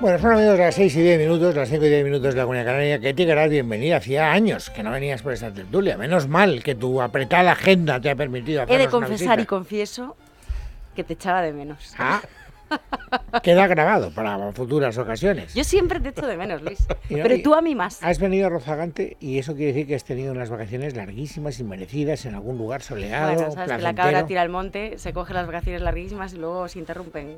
Bueno, son amigos las 6 y 10 minutos, las 5 y 10 minutos de la Comunidad Canaria. Que te querás bienvenida. Hacía años que no venías por esta tertulia. Menos mal que tu apretada agenda te ha permitido hacer He de confesar y confieso que te echaba de menos. Ah, queda grabado para futuras ocasiones. Yo siempre te echo de menos, Luis. Pero tú a mí más. Has venido a Rozagante y eso quiere decir que has tenido unas vacaciones larguísimas y merecidas en algún lugar soleado. Bueno, sabes que la cabra tira al monte, se coge las vacaciones larguísimas y luego se interrumpen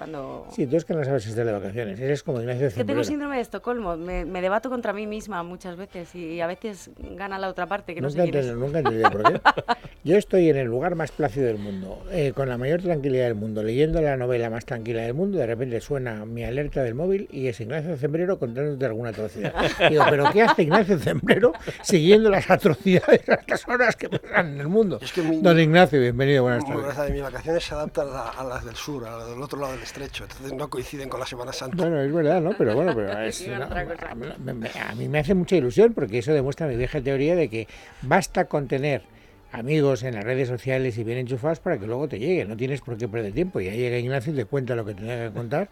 cuando... Sí, tú es que no sabes estar de vacaciones, eres como Ignacio Es que tengo síndrome de Estocolmo, me, me, debato contra mí misma muchas veces y a veces gana la otra parte que no nunca sé quién es. Nunca entendí por qué. Yo estoy en el lugar más plácido del mundo, eh, con la mayor tranquilidad del mundo, leyendo la novela más tranquila del mundo, de repente suena mi alerta del móvil y es Ignacio Zembrero contándote alguna atrocidad. Digo, ¿pero qué hace Ignacio Zembrero siguiendo las atrocidades a estas horas que pasan en el mundo? Es que mi, Don Ignacio, bienvenido, buenas tardes. De mis vacaciones se adaptan a, a, las del sur, a las del otro lado del estrecho, entonces no coinciden con la Semana Santa. Bueno, es verdad, ¿no? Pero bueno, pero es, no, a, a mí me hace mucha ilusión porque eso demuestra mi vieja teoría de que basta con tener amigos en las redes sociales y bien enchufados para que luego te llegue. No tienes por qué perder tiempo. Y ahí llega Ignacio y te cuenta lo que tenía que contar.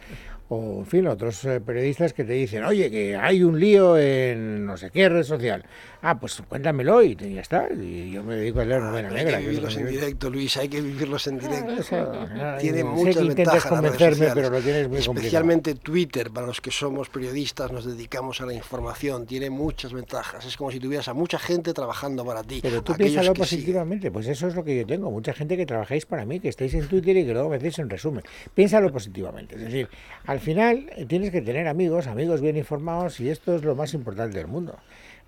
O, en fin, otros eh, periodistas que te dicen, oye, que hay un lío en no sé qué red social. Ah, pues cuéntamelo y ya está. Y yo me dedico a leer novela ah, negra. Hay que vivirlos en directo, Luis, hay que vivirlos en directo. Ah, eso, Tiene sé muchas que ventajas convencerme, las redes pero lo tienes muy Especialmente Twitter, para los que somos periodistas, nos dedicamos a la información, tiene muchas ventajas. Es como si tuvieras a mucha gente trabajando para ti. Pero tú piénsalo positivamente, pues eso es lo que yo tengo. Mucha gente que trabajáis para mí, que estáis en Twitter y que luego me hacéis un resumen. Piénsalo positivamente. Es decir, al final tienes que tener amigos, amigos bien informados y esto es lo más importante del mundo.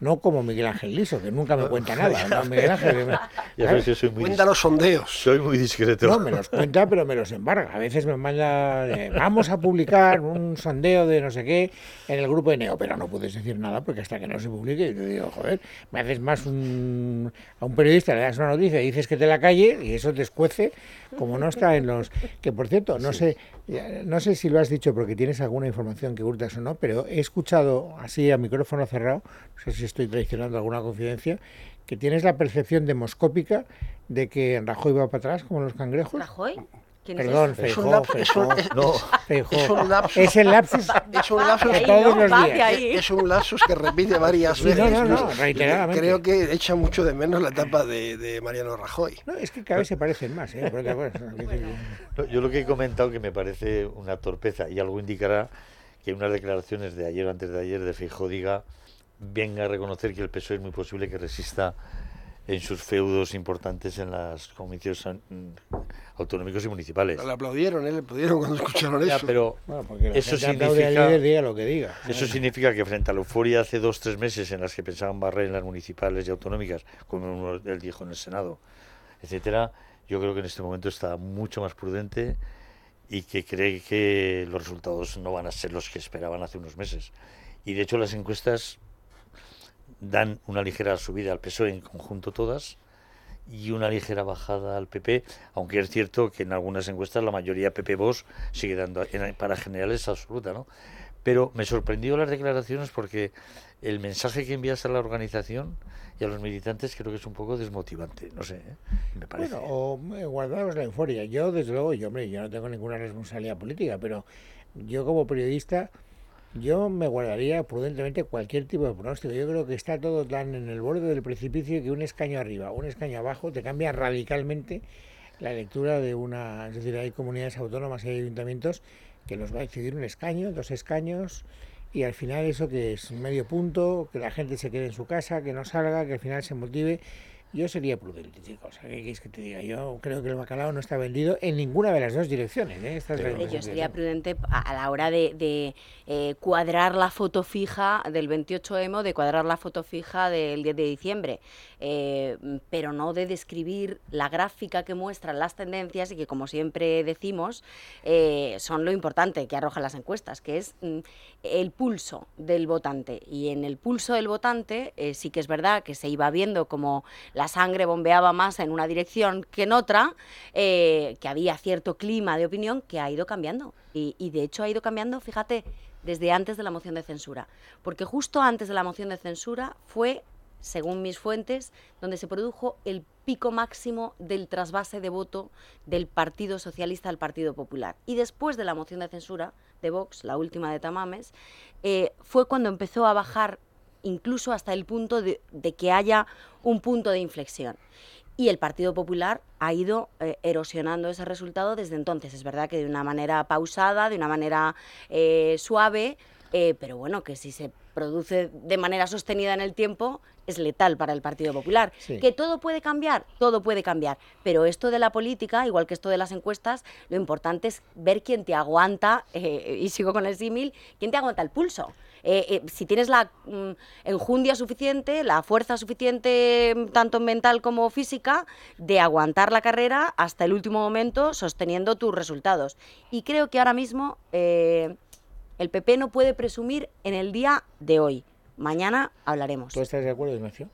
No como Miguel Ángel Liso, que nunca me cuenta nada. ¿no? Miguel Ángel, me, ya ves que soy muy cuenta los sondeos. Soy muy discreto. No, me los cuenta, pero me los embarga. A veces me manda, eh, vamos a publicar un sondeo de no sé qué en el grupo de Neo, pero no puedes decir nada porque hasta que no se publique, yo digo, joder, me haces más un, a un periodista, le das una noticia y dices que te la calle y eso te escuece, como no está en los... Que por cierto, no sí. sé no sé si lo has dicho porque tienes alguna información que hurtas o no, pero he escuchado así a micrófono cerrado, no sé si estoy traicionando alguna confidencia, que tienes la percepción demoscópica de que Rajoy va para atrás como los cangrejos. ¿Rajoy? Perdón, es Feijó, Feijó, es, no, Feijó. Es un lapsus, es el lapsus, es un lapsus de todos no, los días. Es un lapsus que repite varias Sí, veces. no, no, no, reiteradamente. Creo que echa mucho de menos la etapa de, de Mariano Rajoy. No, es que cada vez se parecen más, ¿eh? ¿Pero te acuerdas? No, yo lo que he comentado que me parece una torpeza y algo indicará que unas declaraciones de ayer o antes de ayer de Feijó diga venga a reconocer que el PSOE es muy posible que resista en sus feudos importantes en las comicios autonómicos y municipales. Le aplaudieron, ¿eh? le aplaudieron cuando escucharon Ya, eso. pero Bueno, eso significa, líder, diga lo que diga. eso significa que frente a la euforia hace dos tres meses en las que pensaban barrer en las municipales y autonómicas, como él dijo en el Senado, etcétera, yo creo que en este momento está mucho más prudente y que cree que los resultados no van a ser los que esperaban hace unos meses. Y de hecho las encuestas dan una ligera subida al PSOE en conjunto todas y una ligera bajada al PP, aunque es cierto que en algunas encuestas la mayoría PP Vos sigue dando para generales absoluta, ¿no? Pero me sorprendió las declaraciones porque el mensaje que envías a la organización y a los militantes creo que es un poco desmotivante, no sé, ¿eh? me parece. Bueno, o eh, guardaros la euforia. Yo, desde luego, yo, hombre, yo no tengo ninguna responsabilidad política, pero yo como periodista, yo me guardaría prudentemente cualquier tipo de pronóstico. Yo creo que está todo tan en el borde del precipicio que un escaño arriba, un escaño abajo, te cambia radicalmente la lectura de una... Es decir, hay comunidades autónomas y ayuntamientos que los va a decidir un escaño, dos escaños, y al final eso que es medio punto, que la gente se quede en su casa, que no salga, que al final se motive. Yo sería prudente, chicos. ¿Qué quieres que te diga? Yo creo que el bacalao no está vendido en ninguna de las dos direcciones. ¿eh? Hombre, Yo sería prudente a la hora de, de, eh, cuadrar la foto fija del 28M, de cuadrar la foto fija del 10 de diciembre, eh, pero no de describir la gráfica que muestran las tendencias y que, como siempre decimos, eh, son lo importante que arrojan las encuestas, que es mm, el pulso del votante. Y en el pulso del votante eh, sí que es verdad que se iba viendo como la sangre bombeaba más en una dirección que en otra, eh, que había cierto clima de opinión que ha ido cambiando. Y, y de hecho ha ido cambiando, fíjate, desde antes de la moción de censura. Porque justo antes de la moción de censura fue, según mis fuentes, donde se produjo el pico máximo del trasvase de voto del Partido Socialista al Partido Popular. Y después de la moción de censura de Vox, la última de Tamames, eh, fue cuando empezó a bajar incluso hasta el punto de, que haya un punto de inflexión. Y el Partido Popular ha ido eh, erosionando ese resultado desde entonces. Es verdad que de una manera pausada, de una manera eh, suave, eh, pero bueno, que si se produce de manera sostenida en el tiempo, es letal para el Partido Popular. Sí. Que todo puede cambiar, todo puede cambiar. Pero esto de la política, igual que esto de las encuestas, lo importante es ver quién te aguanta, eh, y sigo con el símil, quién te aguanta el pulso. Eh, eh, si tienes la mm, enjundia suficiente, la fuerza suficiente, mm, tanto mental como física, de aguantar la carrera hasta el último momento sosteniendo tus resultados. Y creo que ahora mismo eh, el PP no puede presumir en el día de hoy. Mañana hablaremos. ¿Tú estás de acuerdo, Ignacio?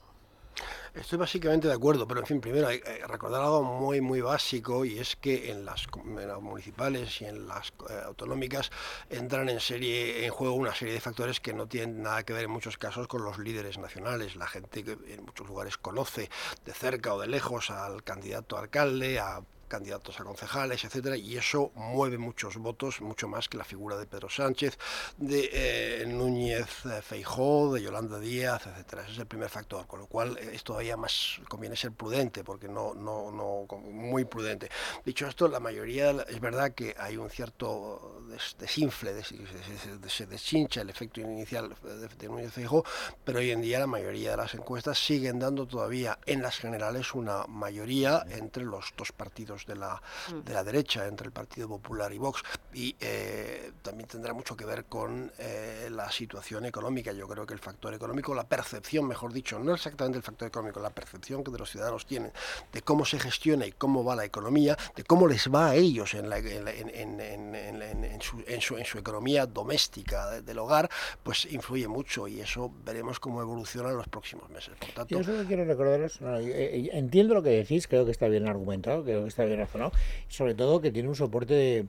Estoy básicamente de acuerdo, pero en fin, primero hay que recordar algo muy, muy básico y es que en las, com- en las municipales y en las eh, autonómicas entran en serie, en juego una serie de factores que no tienen nada que ver en muchos casos con los líderes nacionales. La gente que en muchos lugares conoce de cerca o de lejos al candidato a alcalde, a candidatos a concejales, etcétera, y eso mueve muchos votos, mucho más que la figura de Pedro Sánchez, de eh, Núñez eh, Feijóo, de Yolanda Díaz, etcétera. Ese es el primer factor, con lo cual eh, es todavía más conviene ser prudente, porque no, no, no, muy prudente. Dicho esto, la mayoría es verdad que hay un cierto des- desinfle, des- des- des- se deshincha el efecto inicial de, de Núñez Feijóo, pero hoy en día la mayoría de las encuestas siguen dando todavía en las generales una mayoría entre los dos partidos de la, de la derecha, entre el Partido Popular y Vox. Y eh, también tendrá mucho que ver con eh, la situación económica. Yo creo que el factor económico, la percepción, mejor dicho, no exactamente el factor económico, la percepción que de los ciudadanos tienen de cómo se gestiona y cómo va la economía, de cómo les va a ellos en, la- en en- su, economía doméstica de- del hogar, pues influye mucho y eso veremos cómo evoluciona en los próximos meses. Por tanto, Yo solo quiero recordaros, no, yo, eh, entiendo lo que decís, creo que está bien argumentado, creo que está sobre todo que tiene un soporte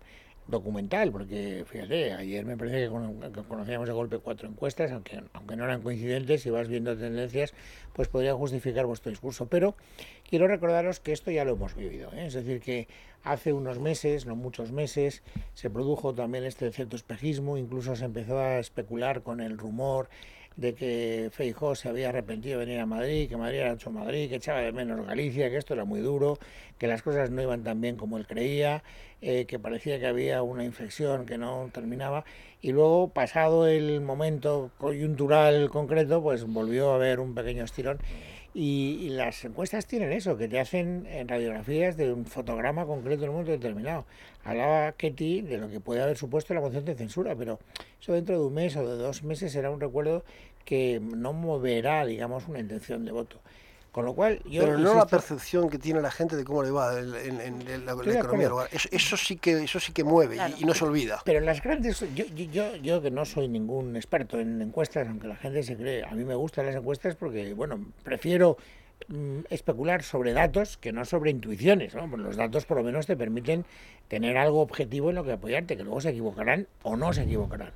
documental, porque fíjate, ayer me parece que conocíamos de golpe cuatro encuestas, aunque, aunque no eran coincidentes, si vas viendo tendencias, pues podría justificar vuestro discurso. Pero quiero recordaros que esto ya lo hemos vivido, ¿eh? es decir, que hace unos meses, no muchos meses, se produjo también este cierto espejismo, incluso se empezó a especular con el rumor de que Feijóo se había arrepentido de venir a Madrid, que Madrid era hecho Madrid, que echaba de menos Galicia, que esto era muy duro, que las cosas no iban tan bien como él creía, eh, que parecía que había una inflexión que no terminaba, y luego, pasado el momento coyuntural concreto, pues volvió a haber un pequeño estirón. Y, y las encuestas tienen eso, que te hacen en radiografías de un fotograma concreto en un momento determinado. Hablaba Ketty de lo que puede haber supuesto la moción de censura, pero eso dentro de un mes o de dos meses será un recuerdo que no moverá, digamos, una intención de voto. Con lo cual, yo. pero no la percepción que tiene la gente de cómo le va en, en- en- en la, economía. Eso, eso sí que eso sí que mueve y- Claro. y, no se olvida. Pero las grandes, yo, yo, yo, yo que no soy ningún experto en encuestas, aunque la gente se cree, a mí me gustan las encuestas porque, bueno, prefiero mm, especular sobre datos que no sobre intuiciones, ¿no? Pues los datos por lo menos te permiten tener algo objetivo en lo que apoyarte, que luego se equivocarán o no se equivocarán.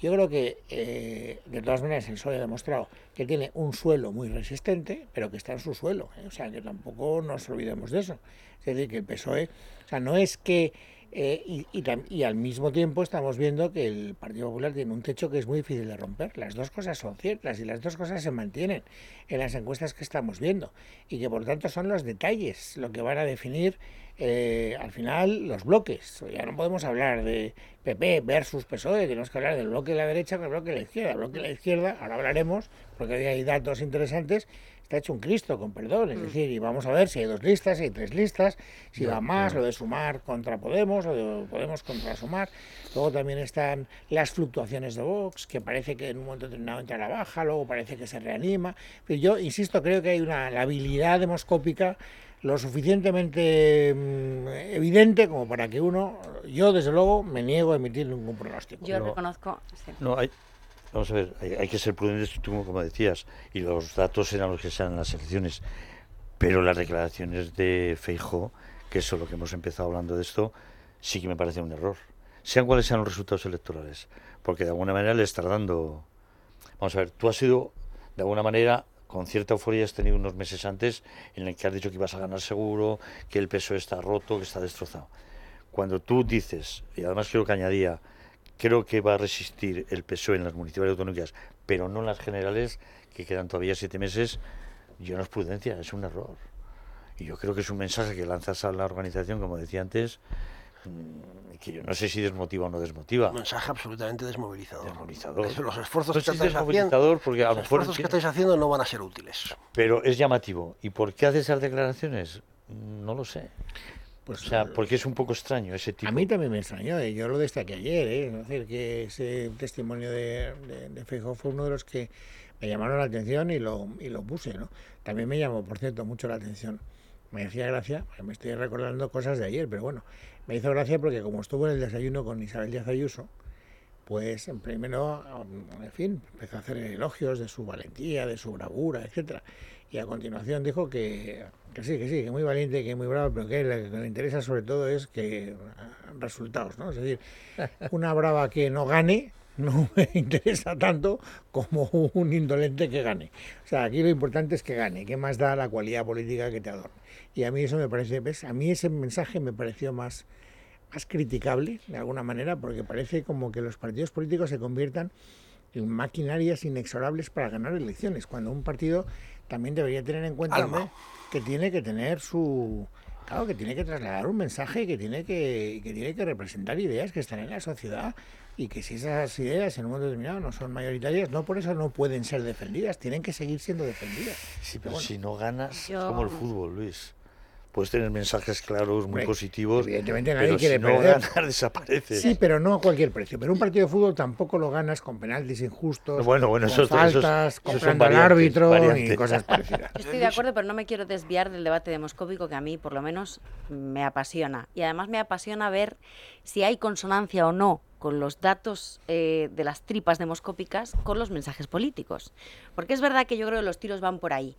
Yo creo que, eh, de todas maneras, el PSOE ha demostrado que tiene un suelo muy resistente, pero que está en su suelo. ¿eh? O sea, que tampoco nos olvidemos de eso. Es decir, que el PSOE, o sea, no es que... eh, y, y al mismo tiempo estamos viendo que el Partido Popular tiene un techo que es muy difícil de romper. Las dos cosas son ciertas y las dos cosas se mantienen en las encuestas que estamos viendo. Y que por tanto son los detalles lo que van a definir eh, al final los bloques. Ya no podemos hablar de PP versus PSOE, tenemos que hablar del bloque de la derecha con el bloque de la izquierda. El bloque de la izquierda, ahora hablaremos, porque hay datos interesantes, está hecho un Cristo, con perdón. Es mm. decir, y vamos a ver si hay dos listas, si hay tres listas, si va más, lo de sumar contra Podemos, lo de Podemos contra Sumar. Luego también están las fluctuaciones de Vox, que parece que en un momento determinado entra a la baja, luego parece que se reanima. Pero yo insisto, creo que hay una la habilidad demoscópica lo suficientemente mm, evidente como para que uno, yo desde luego me niego a emitir ningún pronóstico. Yo reconozco. No, hay, Vamos a ver, hay, que ser prudentes, tú como decías, y los datos eran los que sean las elecciones, pero las declaraciones de Feijo, que es lo que hemos empezado hablando de esto, sí que me parece un error. Sean cuales sean los resultados electorales, porque de alguna manera le está dando... Vamos a ver, tú has sido, de alguna manera, con cierta euforia has tenido unos meses antes en el que has dicho que ibas a ganar seguro, que el peso está roto, que está destrozado. Cuando tú dices, y además quiero que añadía, creo que va a resistir el PSOE en las municipales autonómicas, pero no en las generales, que quedan todavía siete meses, yo no es prudencia, es un error. Y yo creo que es un mensaje que lanzas a la organización, como decía antes, mm, que yo no sé si desmotiva o no desmotiva. Un mensaje absolutamente desmovilizador. Desmovilizador. Los esfuerzos, que, estáis haciendo, porque a los esfuerzos que estáis haciendo no van a ser útiles. Pero es llamativo. ¿Y por qué hace esas declaraciones? No lo sé. Pues, o sea, eh, porque es un poco extraño ese tipo. A mí también me extrañó, y yo lo destaqué ayer, ¿eh? es decir, que ese testimonio de, de, fue uno de los que me llamaron la atención y lo, y lo puse, ¿no? También me llamó, por cierto, mucho la atención. Me hacía gracia, me estoy recordando cosas de ayer, pero bueno, me hizo gracia porque como estuvo en el desayuno con Isabel Díaz Ayuso, pues primero, en fin, empezó a hacer elogios de su valentía, de su bravura, etcétera y a continuación dijo que, que, sí, que sí, que muy valiente, que muy bravo, pero que lo que le interesa sobre todo es que ah, resultados, ¿no? Es decir, una brava que no gane no me interesa tanto como un indolente que gane. O sea, aquí lo importante es que gane, que más da la cualidad política que te adorne. Y a mí eso me parece, ¿ves? a mí ese mensaje me pareció más, más criticable, de alguna manera, porque parece como que los partidos políticos se conviertan en maquinarias inexorables para ganar elecciones, cuando un partido también debería tener en cuenta que tiene que tener su claro que tiene que trasladar un mensaje que tiene que, que tiene que representar ideas que están en la sociedad y que si esas ideas en un momento determinado no son mayoritarias, no por eso no pueden ser defendidas, tienen que seguir siendo defendidas. Sí, pero, si no ganas, es como el fútbol, Luis puedes tener mensajes claros, muy positivos. Evidentemente nadie pero quiere si no ganar, desaparece. Sí, pero no a cualquier precio. Pero un partido de fútbol tampoco lo ganas con penaltis injustos, bueno, bueno, con faltas, comprando al árbitro y cosas parecidas. Estoy de acuerdo, pero no me quiero desviar del debate demoscópico que a mí, por lo menos, me apasiona. Y además me apasiona ver si hay consonancia o no con los datos eh, de las tripas demoscópicas con los mensajes políticos. Porque es verdad que yo creo que los tiros van por ahí.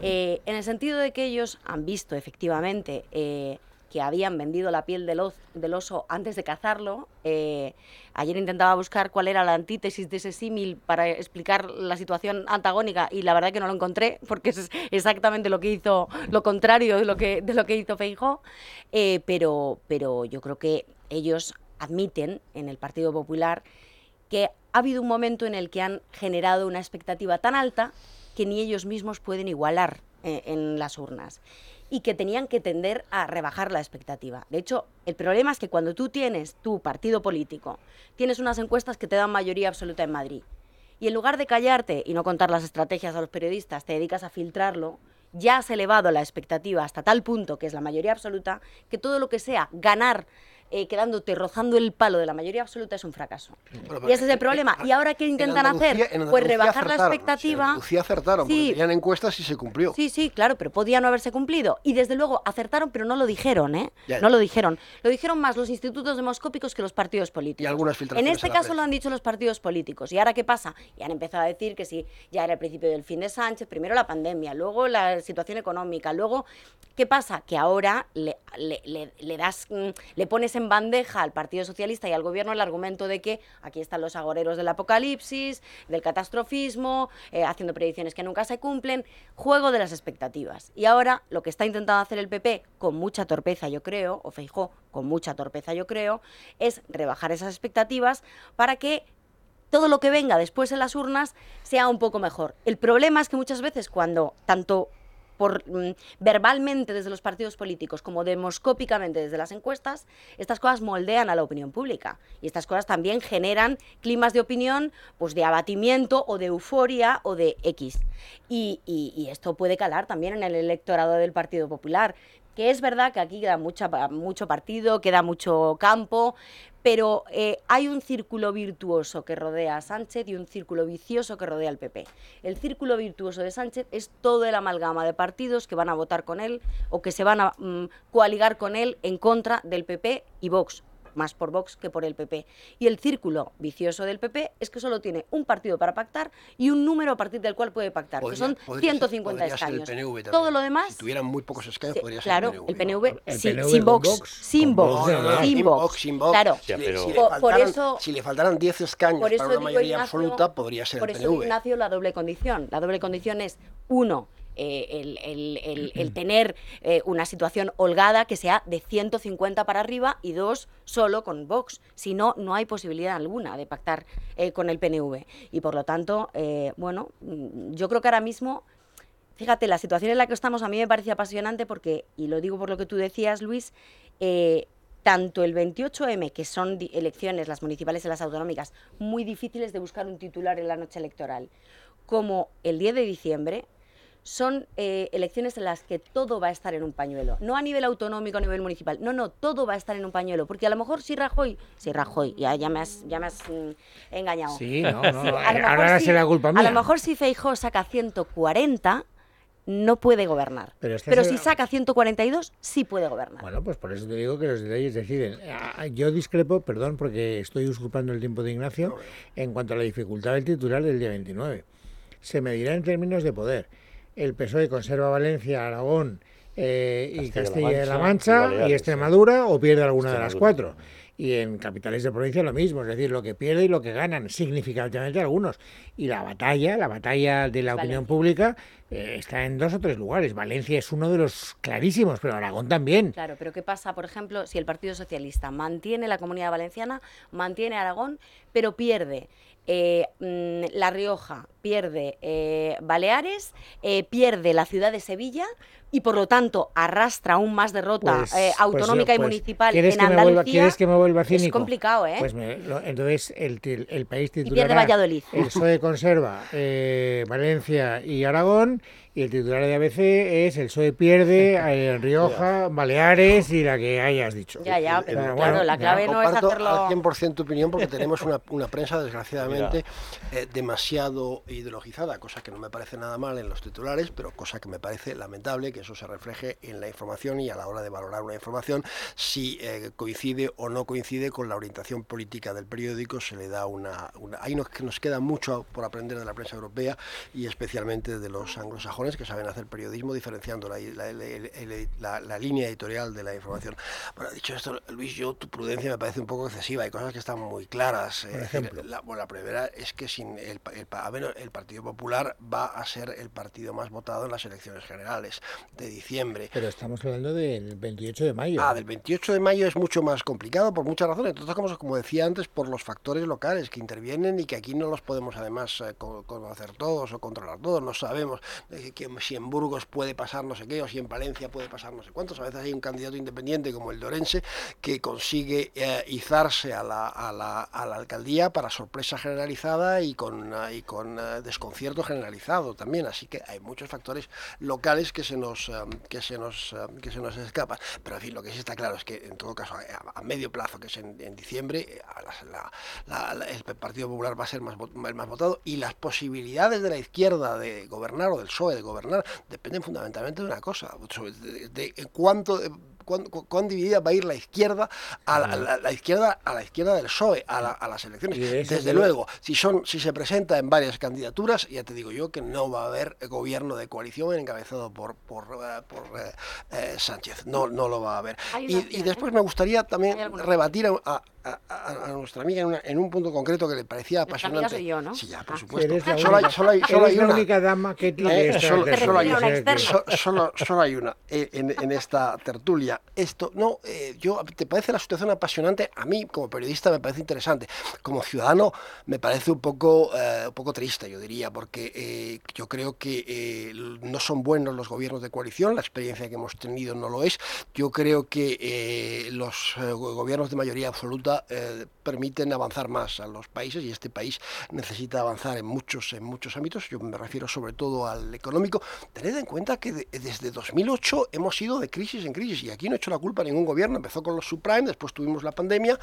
Eh, en el sentido de que ellos han visto efectivamente eh, que habían vendido la piel del, del oso antes de cazarlo. ayer intentaba buscar cuál era la antítesis de ese símil para explicar la situación antagónica y la verdad que no lo encontré porque es exactamente lo que hizo, lo contrario de lo que, de lo que hizo Feijó. pero, pero yo creo que ellos admiten en el Partido Popular que ha habido un momento en el que han generado una expectativa tan alta que ni ellos mismos pueden igualar eh, en las urnas y que tenían que tender a rebajar la expectativa. De hecho, el problema es que cuando tú tienes tu partido político, tienes unas encuestas que te dan mayoría absoluta en Madrid, y en lugar de callarte y no contar las estrategias a los periodistas, te dedicas a filtrarlo, ya has elevado la expectativa hasta tal punto, que es la mayoría absoluta, que todo lo que sea ganar eh, quedándote rozando el palo de la mayoría absoluta es un fracaso. y ese es el problema. ¿Y ahora qué intentan hacer? Pues rebajar la expectativa. En Andalucía acertaron, sí. porque tenían encuestas y se cumplió. Sí, sí, claro, pero podía no haberse cumplido. Y desde luego acertaron, pero no lo dijeron, ¿eh? No lo dijeron. Lo dijeron más los institutos demoscópicos que los partidos políticos. Y algunas filtraciones. En este caso lo han dicho los partidos políticos. ¿Y ahora qué pasa? Y han empezado a decir que sí, ya era el principio del fin de Sánchez, primero la pandemia, luego la situación económica, luego, ¿qué pasa? Que ahora le, le das, mm, le pones en bandeja al Partido Socialista y al Gobierno el argumento de que aquí están los agoreros del apocalipsis, del catastrofismo, eh, haciendo predicciones que nunca se cumplen, juego de las expectativas. Y ahora lo que está intentando hacer el PP, con mucha torpeza yo creo, o Feijó con mucha torpeza yo creo, es rebajar esas expectativas para que todo lo que venga después en las urnas sea un poco mejor. El problema es que muchas veces cuando tanto por mm, verbalmente desde los partidos políticos como demoscópicamente desde las encuestas, estas cosas moldean a la opinión pública y estas cosas también generan climas de opinión, pues de abatimiento o de euforia o de X. Y, y esto puede calar también en el electorado del Partido Popular que es verdad que aquí queda mucho partido, queda mucho campo, pero eh, hay un círculo virtuoso que rodea a Sánchez y un círculo vicioso que rodea al PP. El círculo virtuoso de Sánchez es todo el amalgama de partidos que van a votar con él o que se van a mm, coaligar con él en contra del PP y Vox más por Vox que por el PP. Y el círculo vicioso del PP es que solo tiene un partido para pactar y un número a partir del cual puede pactar, que son 150 escaños. Todo lo demás... Si tuvieran muy pocos escaños, podría claro, ser el PNV. sin, Vox, sin Vox. sin Vox. Sin Vox. Claro. Si, por, eso, si le faltaran 10 escaños para una mayoría absoluta, podría ser por el PNV. Por eso, Ignacio, la doble condición. La doble condición es, uno, eh, el, tener eh, una situación holgada que sea de 150 para arriba y dos solo con Vox. Si no, no hay posibilidad alguna de pactar eh, con el PNV. Y por lo tanto, bueno, mm, yo creo que ahora mismo fíjate, la situación en la que estamos a mí me parece apasionante porque, y lo digo por lo que tú decías, Luis, tanto el 28M, que son elecciones, las municipales y las autonómicas, muy difíciles de buscar un titular en la noche electoral, como el 10 de diciembre, son eh, elecciones en las que todo va a estar en un pañuelo. No a nivel autonómico, a nivel municipal. No, no, todo va a estar en un pañuelo. Porque a lo mejor si Rajoy... Si Rajoy, ya, ya me has, ya me has mm, engañado. Sí, no, no. ahora será culpa mía. A lo mejor si Feijóo saca 140 no puede gobernar. Pero, si saca 142, sí puede gobernar. Bueno, pues por eso te digo que los detalles deciden. Ah, yo discrepo, perdón, porque estoy usurpando el tiempo de Ignacio, en cuanto a la dificultad del titular del día 29. Se medirá en términos de poder el PSOE conserva Valencia, Aragón eh, y Castilla-La Mancha, y, Extremadura o pierde alguna de las cuatro. Y en capitales de provincia lo mismo, es decir, lo que pierde y lo que ganan, significativamente algunos. Y la batalla, la batalla de la opinión pública eh, está en dos o tres lugares. Valencia es uno de los clarísimos, pero Aragón también. Claro, pero ¿qué pasa, por ejemplo, si el Partido Socialista mantiene la comunidad valenciana, mantiene Aragón, pero pierde eh, mm, La Rioja, pierde eh, Baleares, eh, pierde la ciudad de Sevilla y por lo tanto arrastra aún más derrota pues, pues autonómica y pues, municipal en Andalucía. ¿Quieres que me vuelva cínico? Es complicado, ¿eh? Pues entonces el, el, país titular. Y pierde Valladolid. El PSOE conserva Valencia y Aragón y el titular de ABC es el PSOE pierde en Rioja, Baleares y la que hayas dicho. Ya, ya, pero bueno, la clave no es hacerlo... al 100% tu opinión porque tenemos una, una prensa desgraciadamente eh, demasiado ideologizada, cosa que no me parece nada mal en los titulares, pero cosa que me parece lamentable que eso se refleje en la información y a la hora de valorar una información, si eh, coincide o no coincide con la orientación política del periódico, se le da una... una... Ahí nos, nos queda mucho por aprender de la prensa europea y especialmente de los anglosajones que saben hacer periodismo diferenciando la, la, línea editorial de la información. Bueno, dicho esto, Luis, yo tu prudencia me parece un poco excesiva, hay cosas que están muy claras. Por ejemplo. La, bueno, la primera es que sin el, el, Partido Popular va a ser el partido más votado en las elecciones generales de diciembre. Pero estamos hablando del 28 de mayo. Ah, del 28 de mayo es mucho más complicado por muchas razones. Entonces, como, como decía antes, por los factores locales que intervienen y que aquí no los podemos además eh, conocer todos o controlar todos, no sabemos que si en Burgos puede pasar no sé qué, o si en Valencia puede pasar no sé cuántos. A veces hay un candidato independiente como el de Orense que consigue eh, izarse a la, a, la, a la, alcaldía para sorpresa generalizada y con, eh, y con eh, desconcierto generalizado también. Así que hay muchos factores locales que se nos, que se nos, que se nos escapan. Pero en fin, lo que sí está claro es que en todo caso a, medio plazo, que es en, diciembre, el Partido Popular va a ser más, más votado y las posibilidades de la izquierda de gobernar o del PSOE de gobernar dependen fundamentalmente de una cosa, de, cuánto cuán, dividida va a ir la izquierda a la, izquierda a la izquierda del PSOE a, las elecciones. Desde luego, si son si se presenta en varias candidaturas, ya te digo yo que no va a haber gobierno de coalición encabezado por por, eh, eh, eh, Sánchez, no no lo va a haber. Y, después me gustaría también rebatir a, a, a- a nuestra amiga en, una- en un punto concreto que le parecía amiga apasionante. soy yo, ¿no? Sí, ya, Ah. por supuesto. Eres la Solo hay, solo hay- solo eres hay la una. única dama que tiene Eh, solo, solo hay solo, solo hay una eh, en, en esta tertulia. Esto, no, eh, yo, ¿te parece la situación apasionante? A mí, como periodista, me parece interesante. Como ciudadano, me parece un poco, eh, un poco triste, yo diría, porque eh, yo creo que eh, no son buenos los gobiernos de coalición, la experiencia que hemos tenido no lo es. Yo creo que eh, los eh, go- gobiernos de mayoría absoluta eh, permiten avanzar más a los países y este país necesita avanzar en muchos, en muchos ámbitos. Yo me refiero sobre todo al económico. Tened en cuenta que de- desde 2008 hemos ido de crisis en crisis y aquí no he hecho la culpa a ningún gobierno. Empezó con los subprime, después tuvimos la pandemia,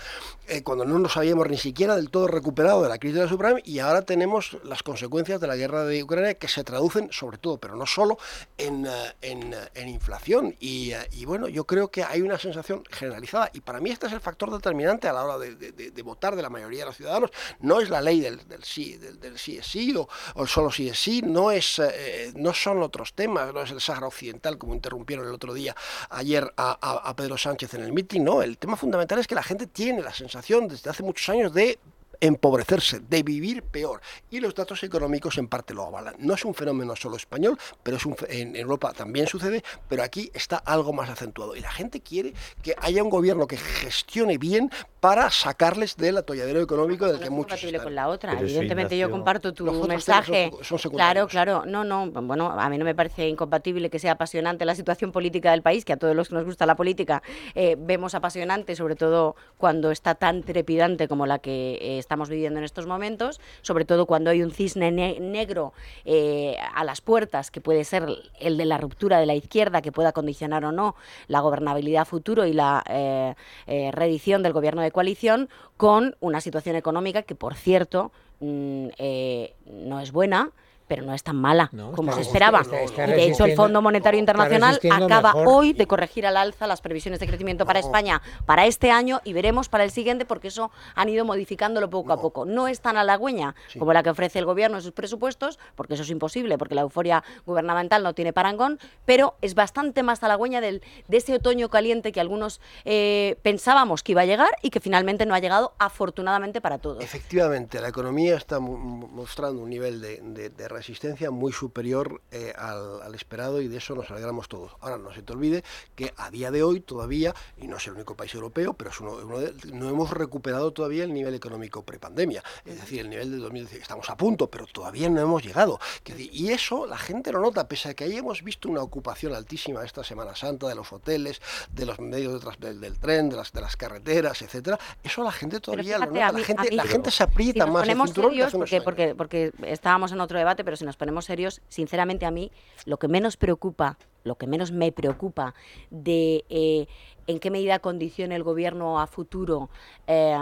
eh, cuando no nos habíamos ni siquiera del todo recuperado de la crisis de la subprime y ahora tenemos las consecuencias de la guerra de Ucrania que se traducen sobre todo, pero no solo, en, eh, en, inflación. Y, y bueno, yo creo que hay una sensación generalizada y para mí este es el factor determinante a la hora de, votar de la mayoría de los ciudadanos. No es la ley del, del sí, del, sí es sí o, o solo sí es sí, no, es, eh, no son otros temas, no es el Sáhara Occidental como interrumpieron el otro día ayer a, a- a Pedro Sánchez en el mitin, no, el tema fundamental es que la gente tiene la sensación desde hace muchos años de empobrecerse, de vivir peor. Y los datos económicos en parte lo avalan. No es un fenómeno solo español, pero es un en Europa también sucede, pero aquí está algo más acentuado. Y la gente quiere que haya un gobierno que gestione bien para sacarles del atolladero económico del no que es muchos compatible están. con la otra. Pero Evidentemente yo comparto tu mensaje. son- son claro, claro. No, no. Bueno, a mí no me parece incompatible que sea apasionante la situación política del país, que a todos los que nos gusta la política eh, vemos apasionante, sobre todo cuando está tan trepidante como la que eh, estamos viviendo en estos momentos, sobre todo cuando hay un cisne ne- negro eh, a las puertas, que puede ser el de la ruptura de la izquierda, que pueda condicionar o no la gobernabilidad futuro y la eh, eh, reedición del gobierno de coalición, con una situación económica que, por cierto, mm, eh, no es buena, pero no es tan mala No, como está- se esperaba. está- está y de hecho, el Fondo Monetario Internacional acaba mejor. hoy de corregir al alza las previsiones de crecimiento para España para este año y veremos para el siguiente porque eso han ido modificándolo poco a poco. No es tan halagüeña como la que ofrece el gobierno en sus presupuestos, porque eso es imposible, porque la euforia gubernamental no tiene parangón, pero es bastante más halagüeña del, de ese otoño caliente que algunos eh, pensábamos que iba a llegar y que finalmente no ha llegado, afortunadamente para todos. Efectivamente, la economía está mo- mo- mostrando un nivel de, de- de resistencia muy superior eh, al, al esperado y de eso nos alegramos todos. Ahora, no se te olvide que a día de hoy todavía, y no es el único país europeo, pero es uno, uno de- no hemos recuperado todavía el nivel económico prepandemia. Es decir, el nivel de 2010. Estamos a punto, pero todavía no hemos llegado. Y eso la gente lo nota, pese a que ahí hemos visto una ocupación altísima esta Semana Santa de los hoteles, de los medios de tras- del, del tren, de las, de las carreteras, etcétera. Eso la gente todavía lo nota. mí- la gente, mí- la gente se si aprieta nos más el ponemos cinturón que serios, hace unos porque, años. porque, porque estábamos en otro debate, pero si nos ponemos serios, sinceramente a mí lo que menos preocupa, lo que menos me preocupa de eh, en qué medida condiciona el gobierno a futuro eh,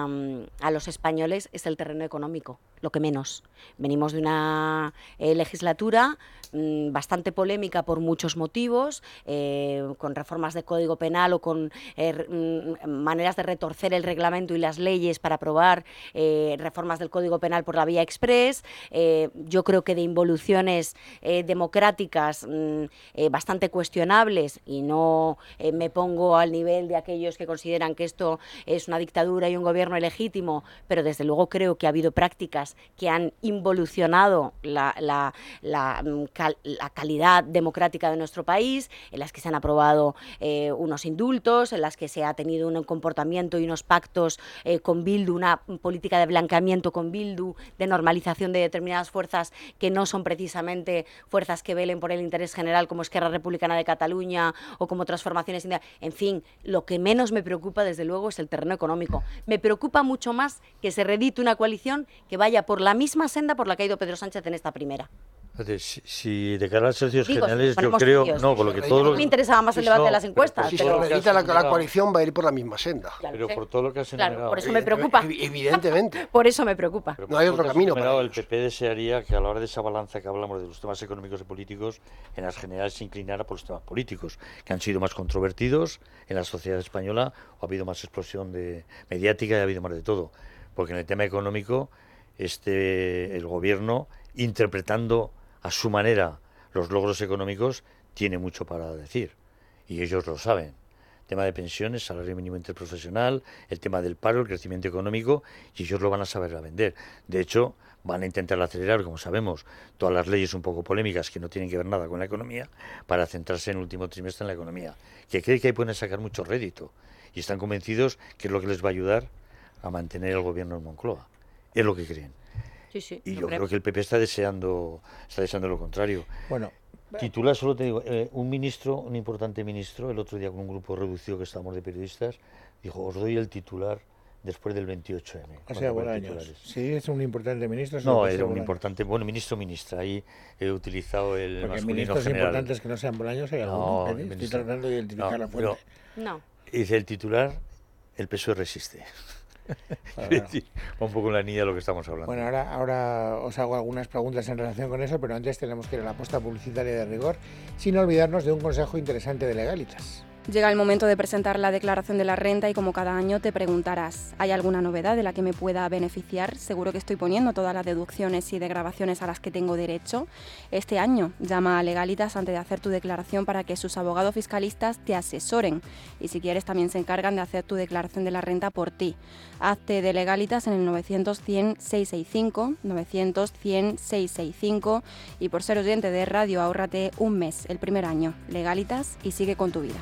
a los españoles es el terreno económico, lo que menos. Venimos de una eh, legislatura mm, bastante polémica por muchos motivos, con reformas de código penal o con mm, maneras de retorcer el reglamento y las leyes para aprobar reformas del código penal por la vía express. Yo creo que de involuciones democráticas mm, eh, bastante cuestionables y no eh, me pongo al nivel de aquellos que consideran que esto es una dictadura y un gobierno ilegítimo, pero desde luego creo que ha habido prácticas que han involucionado la, la- la, mm, cal- la calidad democrática de nuestro país, en las que se han aprobado eh, unos indultos, en las que se ha tenido un comportamiento y unos pactos eh, con Bildu, una política de blanqueamiento con Bildu, de normalización de determinadas fuerzas que no son precisamente fuerzas que velen por el interés general como Esquerra Republicana de Cataluña o como transformaciones. india- En fin, lo que menos me preocupa desde luego es el terreno económico. Me preocupa mucho más que se redite una coalición que vaya por la misma senda por la que ha ido Pedro Sánchez en esta primera. Si, si de cara a las elecciones Digo, si generales, yo creo, serios. no, por lo que todo a lo mí me interesaba más el debate de las encuestas, Si pero- se lo que redita has la, la coalición va a ir por la misma senda. Pero por todo lo que has Claro, enumerado, por eso me preocupa. evi- Evidentemente. Por eso me preocupa. Pero No hay otro camino para El. PP desearía que a la hora de esa balanza que hablamos de los temas económicos y políticos, en las generales se inclinara por los temas políticos, que han sido más controvertidos en la sociedad española, o ha habido más explosión de mediática y ha habido más de todo. Porque en el tema económico, este el gobierno, interpretando a su manera los logros económicos, tiene mucho para decir. Y ellos lo saben. tema de pensiones, salario mínimo interprofesional, el tema del paro, el crecimiento económico, y ellos lo van a saber a vender. De hecho, van a intentar acelerar, como sabemos, todas las leyes un poco polémicas que no tienen que ver nada con la economía, para centrarse en el último trimestre en la economía, que cree que ahí pueden sacar mucho rédito, y están convencidos que es lo que les va a ayudar a mantener el gobierno en Moncloa. Es lo que creen. Sí, sí, Y yo creo. creo que el PP está deseando, está deseando lo contrario. Bueno, Titular, solo te digo, eh, un ministro, un importante ministro, el otro día con un grupo reducido que estábamos de periodistas, dijo, os doy el titular después del 28M. o sea, Bolaños. titulares. Si es un importante ministro, No, era un importante, bueno, ministro, ministra, ahí he utilizado el Porque masculino ministros general. importantes que no sean Bolaños hay No, algunos. ¿eh? Estoy tratando de identificar no, la fuente. No. Dice el titular, el PSOE resiste. Decir, un poco en la línea de lo que estamos hablando. Bueno, ahora, ahora os hago algunas preguntas en relación con eso, pero antes tenemos que ir a la posta publicitaria de rigor, sin olvidarnos de un consejo interesante de Legalitas. Llega el momento de presentar la declaración de la renta y como cada año te preguntarás, ¿hay alguna novedad de la que me pueda beneficiar? Seguro que estoy poniendo todas las deducciones y degravaciones a las que tengo derecho. Este año llama a Legalitas antes de hacer tu declaración para que sus abogados fiscalistas te asesoren y si quieres también se encargan de hacer tu declaración de la renta por ti. Hazte de Legalitas en el 900 100 665, 900 100 665 y por ser oyente de radio ahórrate un mes el primer año. Legalitas y sigue con tu vida.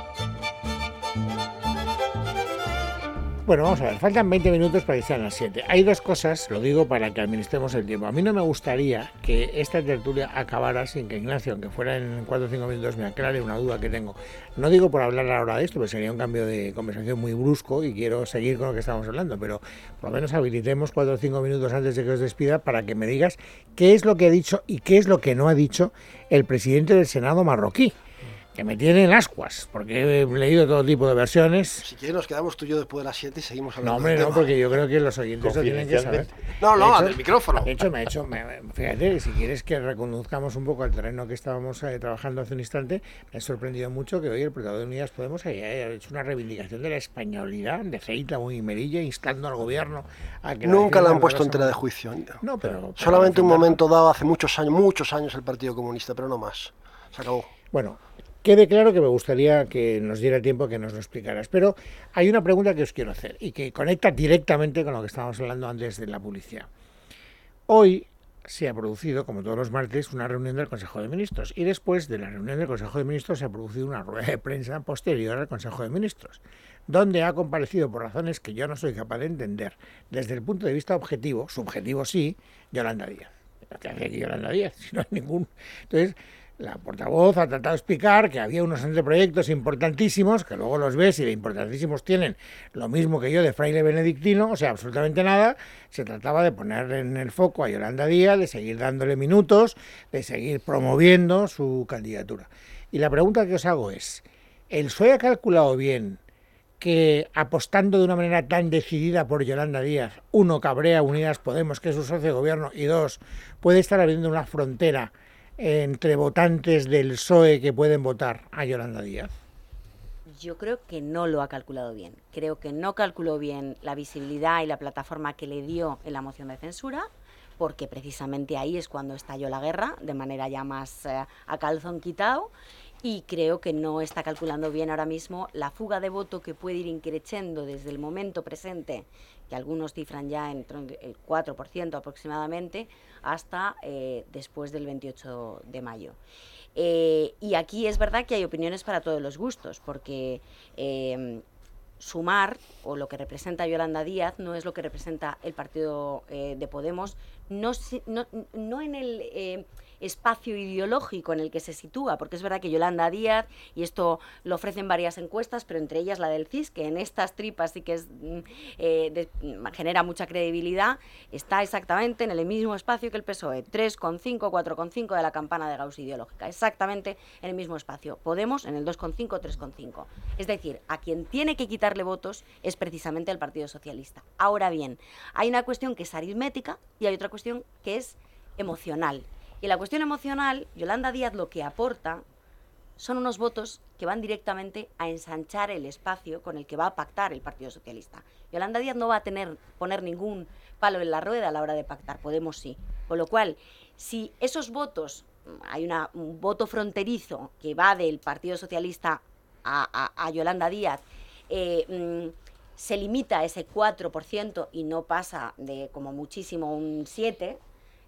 Bueno, vamos a ver, faltan 20 minutos para que sean las 7. Hay dos cosas, lo digo para que administremos el tiempo. A mí no me gustaría que esta tertulia acabara sin que Ignacio, aunque fuera en 4 o 5 minutos, me aclare una duda que tengo. No digo por hablar ahora de esto, porque sería un cambio de conversación muy brusco y quiero seguir con lo que estamos hablando, pero por lo menos habilitemos 4 o 5 minutos antes de que os despida para que me digas qué es lo que ha dicho y qué es lo que no ha dicho el presidente del Senado marroquí. Que me tiene en ascuas, porque he leído todo tipo de versiones, Si quieres nos quedamos tú y yo después de las 7 y seguimos no, hablando hombre, del no, porque yo creo que los oyentes lo tienen que saber. No, no, al del micrófono. De hecho, me ha hecho, me- fíjate, si quieres que reconduzcamos un poco al terreno que estábamos eh, trabajando hace un instante, me ha sorprendido mucho que hoy el portavoz de Unidas Podemos haya hecho una reivindicación de la españolidad de Feita muy Merilla, instando al gobierno a que Nunca la han puesto raza- en tela de juicio. No, pero... pero Solamente un momento dado, hace muchos años, muchos años el Partido Comunista, pero no más. Se acabó. Bueno, quede claro que me gustaría que nos diera tiempo que nos lo explicaras, pero hay una pregunta que os quiero hacer y que conecta directamente con lo que estábamos hablando antes de la publicidad. Hoy se ha producido, como todos los martes, una reunión del Consejo de Ministros y después de la reunión del Consejo de Ministros se ha producido una rueda de prensa posterior al Consejo de Ministros, donde ha comparecido por razones que yo no soy capaz de entender, desde el punto de vista objetivo, subjetivo sí, Yolanda Díaz. ¿Qué hace aquí Díaz? Si no hay ningún... Entonces, la portavoz ha tratado de explicar que había unos anteproyectos importantísimos, que luego los ves y de importantísimos tienen lo mismo que yo de fraile benedictino, o sea, absolutamente nada. Se trataba de poner en el foco a Yolanda Díaz, de seguir dándole minutos, de seguir promoviendo su candidatura. Y la pregunta que os hago es, ¿el PSOE ha calculado bien que apostando de una manera tan decidida por Yolanda Díaz, uno, cabrea Unidas Podemos, que es su socio de gobierno, y dos, puede estar abriendo una frontera entre votantes del PSOE que pueden votar a Yolanda Díaz? Yo creo que no lo ha calculado bien. Creo que no calculó bien la visibilidad y la plataforma que le dio en la moción de censura, porque precisamente ahí es cuando estalló la guerra, de manera ya más eh, a calzón quitado. Y creo que no está calculando bien ahora mismo la fuga de voto que puede ir increciendo desde el momento presente, que algunos cifran ya en el 4% aproximadamente, hasta eh, después del 28 de mayo. Eh, y aquí es verdad que hay opiniones para todos los gustos, porque eh, sumar, o lo que representa Yolanda Díaz, no es lo que representa el partido eh, de Podemos, no, no, no en el espacio ideológico en el que se sitúa, porque es verdad que Yolanda Díaz, y esto lo ofrecen varias encuestas, pero entre ellas la del CIS, que en estas tripas sí que mm, eh, mm, genera mucha credibilidad, está exactamente en el mismo espacio que el PSOE, 3,5, 4,5 de la campana de Gauss ideológica, exactamente en el mismo espacio. Podemos en el 2,5, 3,5. Es decir, a quien tiene que quitarle votos es precisamente el Partido Socialista. Ahora bien, hay una cuestión que es aritmética y hay otra cuestión que es emocional. Y la cuestión emocional, Yolanda Díaz lo que aporta son unos votos que van directamente a ensanchar el espacio con el que va a pactar el Partido Socialista. Yolanda Díaz no va a tener poner ningún palo en la rueda a la hora de pactar, Podemos sí. Con lo cual, si esos votos, hay un voto fronterizo que va del Partido Socialista a, Yolanda Díaz, eh, mm, se limita a ese 4% y no pasa de como muchísimo un 7%,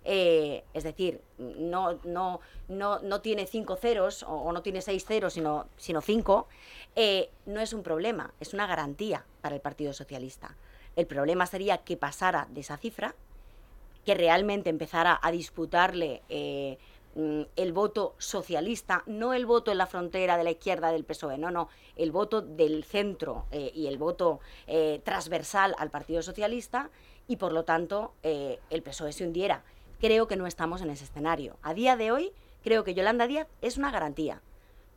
eh, es decir, no, no, no, no tiene cinco ceros o, no tiene seis ceros, sino, sino cinco, eh, no es un problema, es una garantía para el Partido Socialista. El problema sería que pasara de esa cifra, que realmente empezara a disputarle eh, mm, el voto socialista, no el voto en la frontera de la izquierda del PSOE, no, no, el voto del centro y el voto transversal al Partido Socialista y por lo tanto el PSOE se hundiera creo que no estamos en ese escenario. A día de hoy, creo que Yolanda Díaz es una garantía,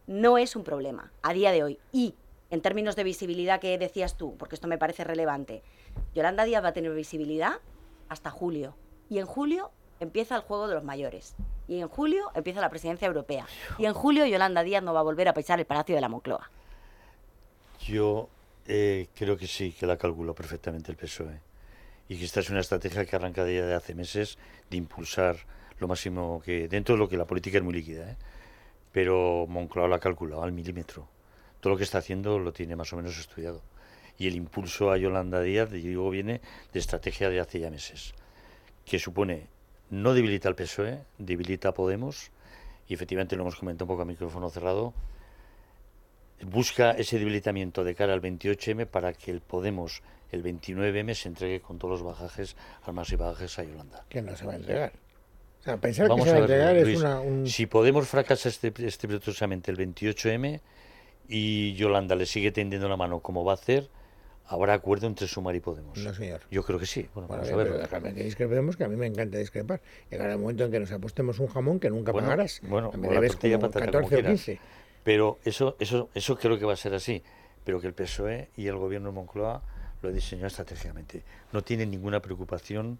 no es un problema, a día de hoy. Y en términos de visibilidad que decías tú, porque esto me parece relevante, Yolanda Díaz va a tener visibilidad hasta julio. Y en julio empieza el juego de los mayores. Y en julio empieza la presidencia europea. Y en julio Yolanda Díaz no va a volver a pisar el Palacio de la Moncloa. Yo eh, creo que sí, que la calculó perfectamente el PSOE y que esta es una estrategia que arranca de hace meses de impulsar lo máximo que dentro de lo que la política es muy líquida, ¿eh? pero Moncloa lo ha calculado al milímetro. Todo lo que está haciendo lo tiene más o menos estudiado. Y el impulso a Yolanda Díaz, digo, viene de estrategia de hace ya meses, que supone no debilita al PSOE, debilita a Podemos, y efectivamente lo hemos comentado un poco a micrófono cerrado, busca ese debilitamiento de cara al 28M para que el Podemos el 29M se entregue con todos los bajajes, armas y bajajes a Yolanda. Que no se va a entregar. O sea, pensar que se va a entregar es una, Si Podemos fracasa este, estrepitosamente el 28M y Yolanda le sigue tendiendo la mano como va a hacer, habrá acuerdo entre Sumar y Podemos. No, señor. Yo creo que sí. Bueno, vamos a ver. déjame que discrepemos, que a mí me encanta discrepar. Llegará el momento en que nos apostemos un jamón que nunca pagarás. Bueno, me debes como 14 o 15. Pero eso, eso, eso creo que va a ser así. Pero que el PSOE y el gobierno de Moncloa lo diseñó estratégicamente. No tiene ninguna preocupación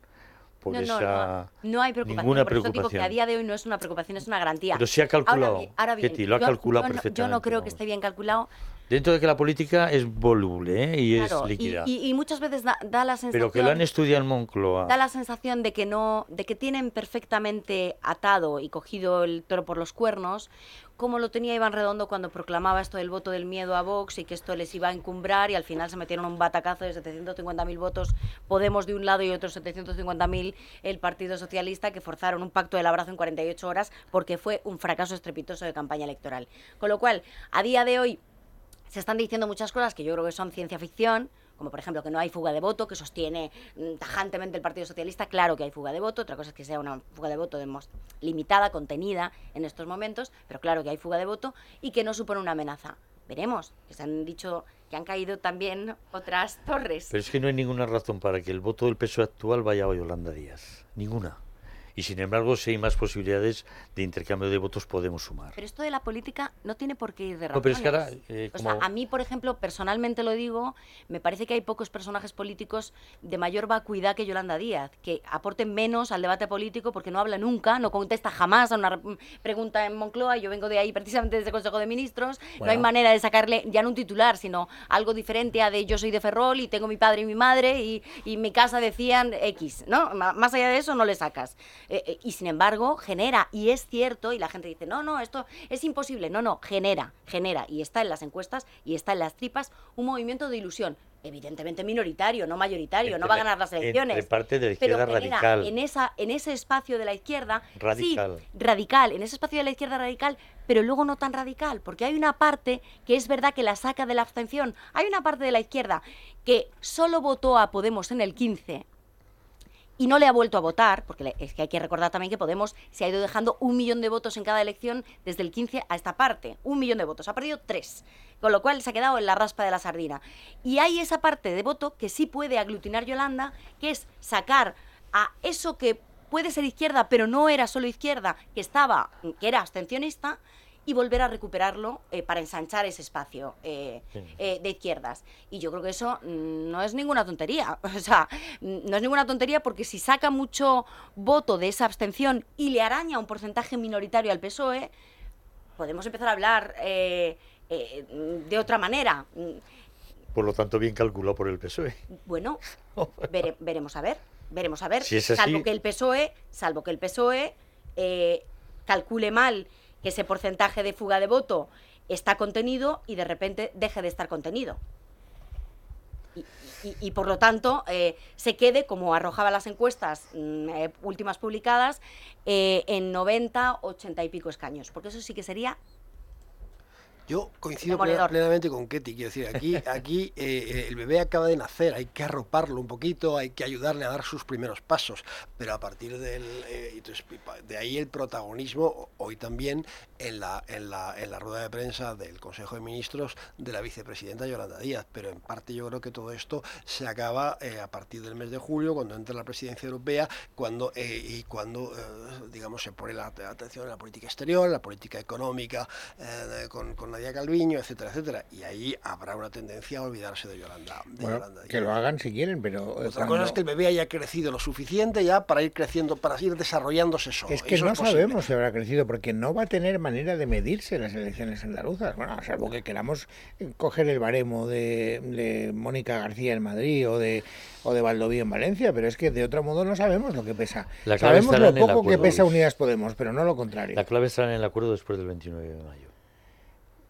por no, esa. No, no, hay preocupación. Ninguna por preocupación. Digo que a día de hoy no es una preocupación, es una garantía. Pero sí ha calculado. Ahora bien, lo ha calculado perfectamente. Yo no creo que esté bien calculado. Dentro de que la política es voluble ¿eh? y es líquida. Y, muchas veces da, la sensación. Pero que lo han estudiado en Moncloa. Da la sensación de que no, de que tienen perfectamente atado y cogido el toro por los cuernos como lo tenía Iván Redondo cuando proclamaba esto del voto del miedo a Vox y que esto les iba a encumbrar y al final se metieron un batacazo de 750.000 votos Podemos de un lado y otros 750.000 el Partido Socialista que forzaron un pacto del abrazo en 48 horas porque fue un fracaso estrepitoso de campaña electoral. Con lo cual, a día de hoy se están diciendo muchas cosas que yo creo que son ciencia ficción, como por ejemplo que no hay fuga de voto, que sostiene mm, tajantemente el Partido Socialista, claro que hay fuga de voto, otra cosa es que sea una fuga de voto limitada, contenida en estos momentos, pero claro que hay fuga de voto y que no supone una amenaza. Veremos, que se han dicho que han caído también otras torres. Pero es que no hay ninguna razón para que el voto del PSOE actual vaya a Yolanda Díaz. Ninguna y sin embargo si hay más posibilidades de intercambio de votos podemos sumar. Pero esto de la política no tiene por qué ir de razones. No, pero es que ahora, eh, o sea, a mí, por ejemplo, personalmente lo digo, me parece que hay pocos personajes políticos de mayor vacuidad que Yolanda Díaz, que aporten menos al debate político porque no habla nunca, no contesta jamás a una pregunta en Moncloa, yo vengo de ahí precisamente desde el Consejo de Ministros, no hay manera de sacarle ya no un titular, sino algo diferente a de yo soy de Ferrol y tengo mi padre y mi madre y, y mi casa decían X, ¿no? Más allá de eso no le sacas. Eh, eh, y sin embargo genera, y es cierto, y la gente dice, no, no, esto es imposible, no, no, genera, genera, y está en las encuestas y está en las tripas, un movimiento de ilusión evidentemente minoritario, no mayoritario, no va a ganar las elecciones. Parte de la izquierda radical. En, esa, en ese espacio de la izquierda. Radical. Sí, radical, en ese espacio de la izquierda radical, pero luego no tan radical, porque hay una parte que es verdad que la saca de la abstención. Hay una parte de la izquierda que solo votó a Podemos en el 15 y no le ha vuelto a votar, porque es que hay que recordar también que Podemos se ha ido dejando un millón de votos en cada elección desde el 15 a esta parte, un millón de votos, ha perdido tres, con lo cual se ha quedado en la raspa de la sardina. Y hay esa parte de voto que sí puede aglutinar Yolanda, que es sacar a eso que puede ser izquierda, pero no era solo izquierda, que estaba, que era abstencionista, y volver a recuperarlo eh, para ensanchar ese espacio eh, eh, de izquierdas. Y yo creo que eso mm, no es ninguna tontería. O sea, mm, no es ninguna tontería porque si saca mucho voto de esa abstención y le araña un porcentaje minoritario al PSOE, podemos empezar a hablar de otra manera. Por lo tanto, bien calculado por el PSOE. Bueno, vere- veremos a ver, veremos a ver. Si es así- Salvo que el PSOE, salvo que el PSOE calcule mal que ese porcentaje de fuga de voto está contenido y de repente deje de estar contenido. Y, por lo tanto eh, se quede, como arrojaba las encuestas mm, eh, últimas publicadas, eh, en 90, 80 y pico escaños. Porque eso sí que sería Yo coincido plenamente con Ketty, quiero decir, aquí, aquí eh, el bebé acaba de nacer, hay que arroparlo un poquito, hay que ayudarle a dar sus primeros pasos, pero a partir del, eh, de ahí el protagonismo, hoy también en la, en, la, en la rueda de prensa del Consejo de Ministros de la vicepresidenta Yolanda Díaz, pero en parte yo creo que todo esto se acaba eh, a partir del mes de julio, cuando entra la presidencia europea, cuando, eh, y cuando, eh, digamos, se pone la atención en la política exterior, en la política económica, eh, con, con Nadia Calviño, etcétera, etcétera. Y ahí habrá una tendencia a olvidarse de Yolanda. de Bueno, Yolanda que lo hagan si quieren, pero eh, Otra cuando- cosa es que el bebé haya crecido lo suficiente ya para ir creciendo, para ir desarrollándose solo. Es que Eso no sabemos si habrá crecido, porque no va a tener manera de medirse las elecciones andaluzas. Bueno, salvo que queramos eh, coger el baremo de, de Mónica García en Madrid o de, o de Valdoví en Valencia, pero es que de otro modo no sabemos lo que pesa. La clave sabemos lo poco que pesa. Unidas Podemos, pero no lo contrario. La clave estará en el acuerdo después del 29 de mayo.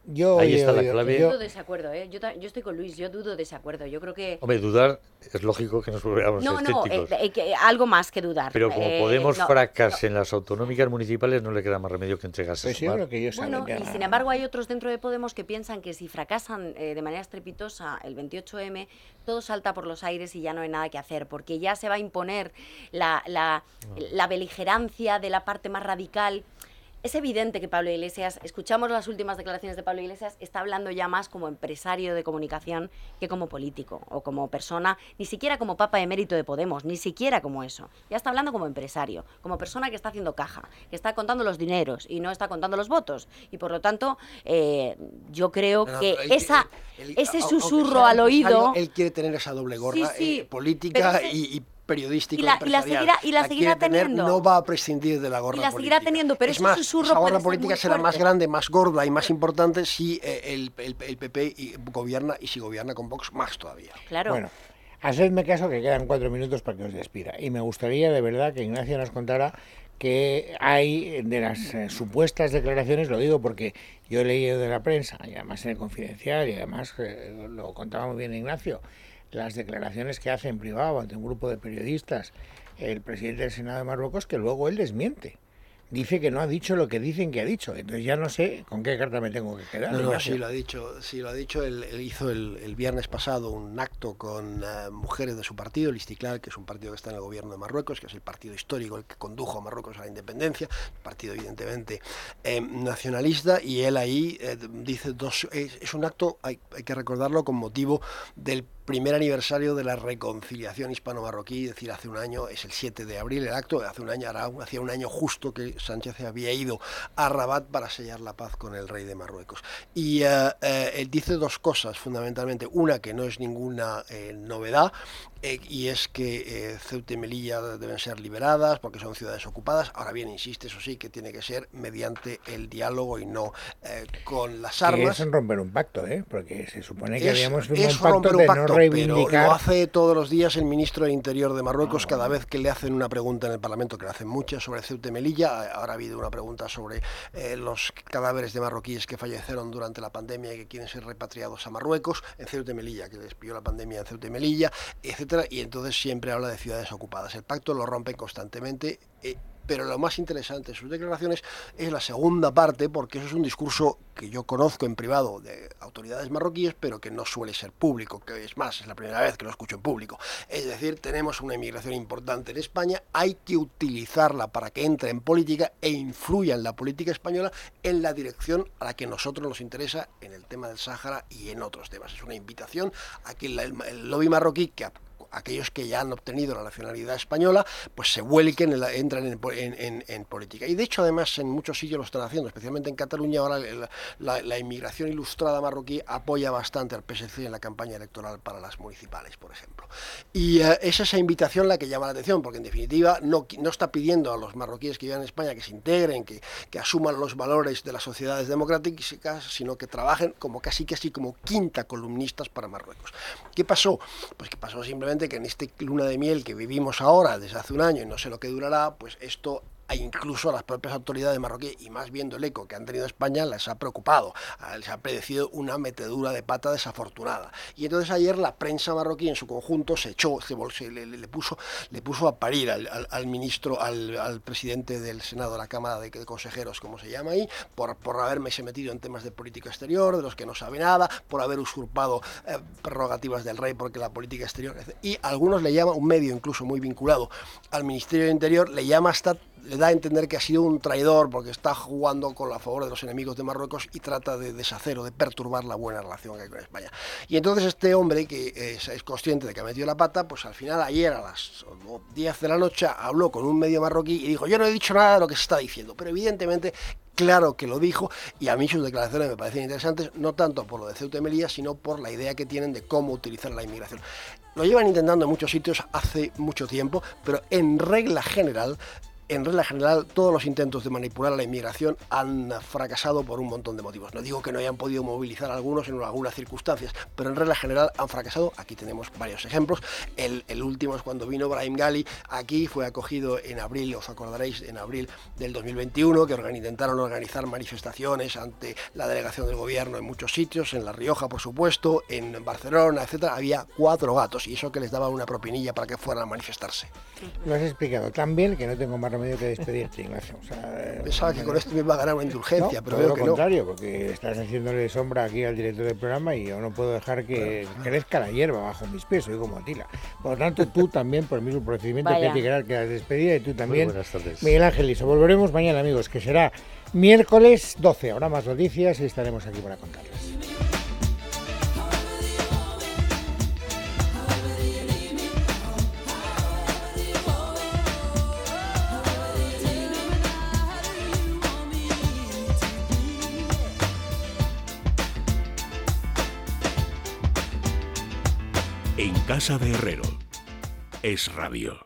Yo, Ahí yo- está la yo- clave. yo- dudo de ese acuerdo, ¿eh? Yo, yo estoy con Luis, yo dudo de ese acuerdo. Yo creo que... Hombre, dudar es lógico que nos volvamos No, no, escépticos. eh, eh, que algo más que dudar. pero como Eh, Podemos no, fracase en las autonómicas municipales, no le queda más remedio que entregarse a pues yo sumar. creo que Bueno, y sin embargo hay otros dentro de Podemos que piensan que si fracasan eh, de manera estrepitosa el 28M, todo salta por los aires y ya no hay nada que hacer, porque ya se va a imponer la, la, la beligerancia de la parte más radical. Es evidente que Pablo Iglesias, escuchamos las últimas declaraciones de Pablo Iglesias, está hablando ya más como empresario de comunicación que como político o como persona, ni siquiera como papa emérito de Podemos, ni siquiera como eso. Ya está hablando como empresario, como persona que está haciendo caja, que está contando los dineros y no está contando los votos. Y por lo tanto, eh, yo creo No, que esa, ese susurro al oído... Él quiere tener esa doble gorra Sí, sí, eh, política ese- y, y periodística. y la- y la seguirá- y la seguirá quiere tener, teniendo. No va a prescindir de la gorra Y la seguirá política. teniendo, pero es ese más, susurro esa gorra política muy será más fuerte. grande, más gorda y más importante si eh, el, el- el PP y- gobierna y si gobierna con Vox más todavía. Claro. Bueno, hacedme caso que quedan cuatro minutos para que os despida. Y me gustaría de verdad que Ignacio nos contara que hay de las eh, supuestas declaraciones, lo digo porque yo he leído de la prensa, y además en el confidencial, y además eh, lo contaba muy bien Ignacio, las declaraciones que hace en privado ante un grupo de periodistas el presidente del Senado de Marruecos, que luego él desmiente. Dice que no ha dicho lo que dicen que ha dicho. Entonces ya no sé con qué carta me tengo que quedar. No, sí lo ha dicho, sí lo ha dicho. Él, él hizo el, el viernes pasado un acto con eh, mujeres de su partido, el Istiklal, que es un partido que está en el gobierno de Marruecos, que es el partido histórico, el que condujo a Marruecos a la independencia, partido evidentemente eh, nacionalista, y él ahí eh, dice dos, es, es un acto, hay, hay que recordarlo, con motivo del primer aniversario de la reconciliación hispano-marroquí, es decir, hace un año, es el 7 de abril el acto, hace un año, hacía un año justo que Sánchez había ido a Rabat para sellar la paz con el rey de Marruecos. Y eh, eh, él dice dos cosas, fundamentalmente, una que no es ninguna eh, novedad, eh, y es que eh, Ceuta y Melilla deben ser liberadas porque son ciudades ocupadas. Ahora bien, insiste, eso sí, que tiene que ser mediante el diálogo y no con las armas. es romper un pacto, ¿eh? Porque se supone que Es- habíamos firmado un pacto un de pacto, no pero reivindicar. lo hace todos los días el ministro del Interior de Marruecos cada vez que le hacen una pregunta en el Parlamento, que le hacen muchas sobre Ceuta y Melilla. Ahora ha habido una pregunta sobre eh, los cadáveres de marroquíes que fallecieron durante la pandemia y que quieren ser repatriados a Marruecos, en Ceuta y Melilla, que les pilló la pandemia en Ceuta y Melilla, etcétera. Y entonces siempre habla de ciudades ocupadas. El pacto lo rompen constantemente. eh, pero lo más interesante de sus declaraciones es la segunda parte, porque eso es un discurso que yo conozco en privado de autoridades marroquíes, pero que no suele ser público, que es más, es la primera vez que lo escucho en público. Es decir, tenemos una inmigración importante en España, hay que utilizarla para que entre en política e influya en la política española en la dirección a la que nosotros nos interesa en el tema del Sáhara y en otros temas. Es una invitación a que el, lobby marroquí, que aquellos que ya han obtenido la nacionalidad española, pues se vuelquen, entran en, política. Y de hecho, además, en muchos sitios lo están haciendo, especialmente en Cataluña, ahora la, inmigración ilustrada marroquí apoya bastante al PSC en la campaña electoral para las municipales, por ejemplo. Y eh, es esa invitación la que llama la atención, porque en definitiva no, no está pidiendo a los marroquíes que vivan en España que se integren, que, que asuman los valores de las sociedades democráticas, sino que trabajen como casi casi como quinta columnistas para Marruecos. ¿Qué pasó? Pues que pasó simplemente que en este luna de miel que vivimos ahora desde hace un año y no sé lo que durará, pues esto e incluso a las propias autoridades marroquíes, y más viendo el eco que han tenido España, les ha preocupado, les ha predecido una metedura de pata desafortunada. Y entonces ayer la prensa marroquí en su conjunto se echó, se, le, puso, le puso a parir al, ministro, al, presidente del Senado, de la Cámara de, Consejeros, como se llama ahí, por, por haberme metido en temas de política exterior, de los que no sabe nada, por haber usurpado eh, prerrogativas del rey, porque la política exterior... Y algunos le llaman, un medio incluso muy vinculado al Ministerio de Interior, le llama hasta le da a entender que ha sido un traidor porque está jugando con la favor de los enemigos de Marruecos y trata de deshacer o de perturbar la buena relación que hay con España. Y entonces este hombre, que es, consciente de que ha metido la pata, pues al final ayer a las 10 de la noche habló con un medio marroquí y dijo, yo no he dicho nada de lo que se está diciendo, pero evidentemente claro que lo dijo y a mí sus declaraciones me parecen interesantes, no tanto por lo de Ceuta y Melilla, sino por la idea que tienen de cómo utilizar la inmigración. Lo llevan intentando en muchos sitios hace mucho tiempo, pero en regla general en regla general, todos los intentos de manipular a la inmigración han fracasado por un montón de motivos. No digo que no hayan podido movilizar algunos en algunas circunstancias, pero en regla general han fracasado. Aquí tenemos varios ejemplos. El, último es cuando vino Brahim Gali aquí, fue acogido en abril, os acordaréis, en abril del 2021, que intentaron organizar manifestaciones ante la delegación del gobierno en muchos sitios, en La Rioja, por supuesto, en Barcelona, etcétera. Había cuatro gatos y eso que les daban una propinilla para que fueran a manifestarse. Lo has explicado tan bien que no tengo más medio que despedirte, Ignacio. Pensaba que con esto me iba a ganar una indulgencia, pero veo lo contrario, porque estás haciéndole sombra aquí al director del programa y yo no puedo dejar que crezca la hierba bajo mis pies, soy como Atila. Por lo tanto, tú también, por el mismo procedimiento que que que has despedida y tú también. Miguel Ángel Liso. Volveremos mañana, amigos, que será miércoles 12. Habrá más noticias y estaremos aquí para contarlas. Casa de Herrero. Es rabio.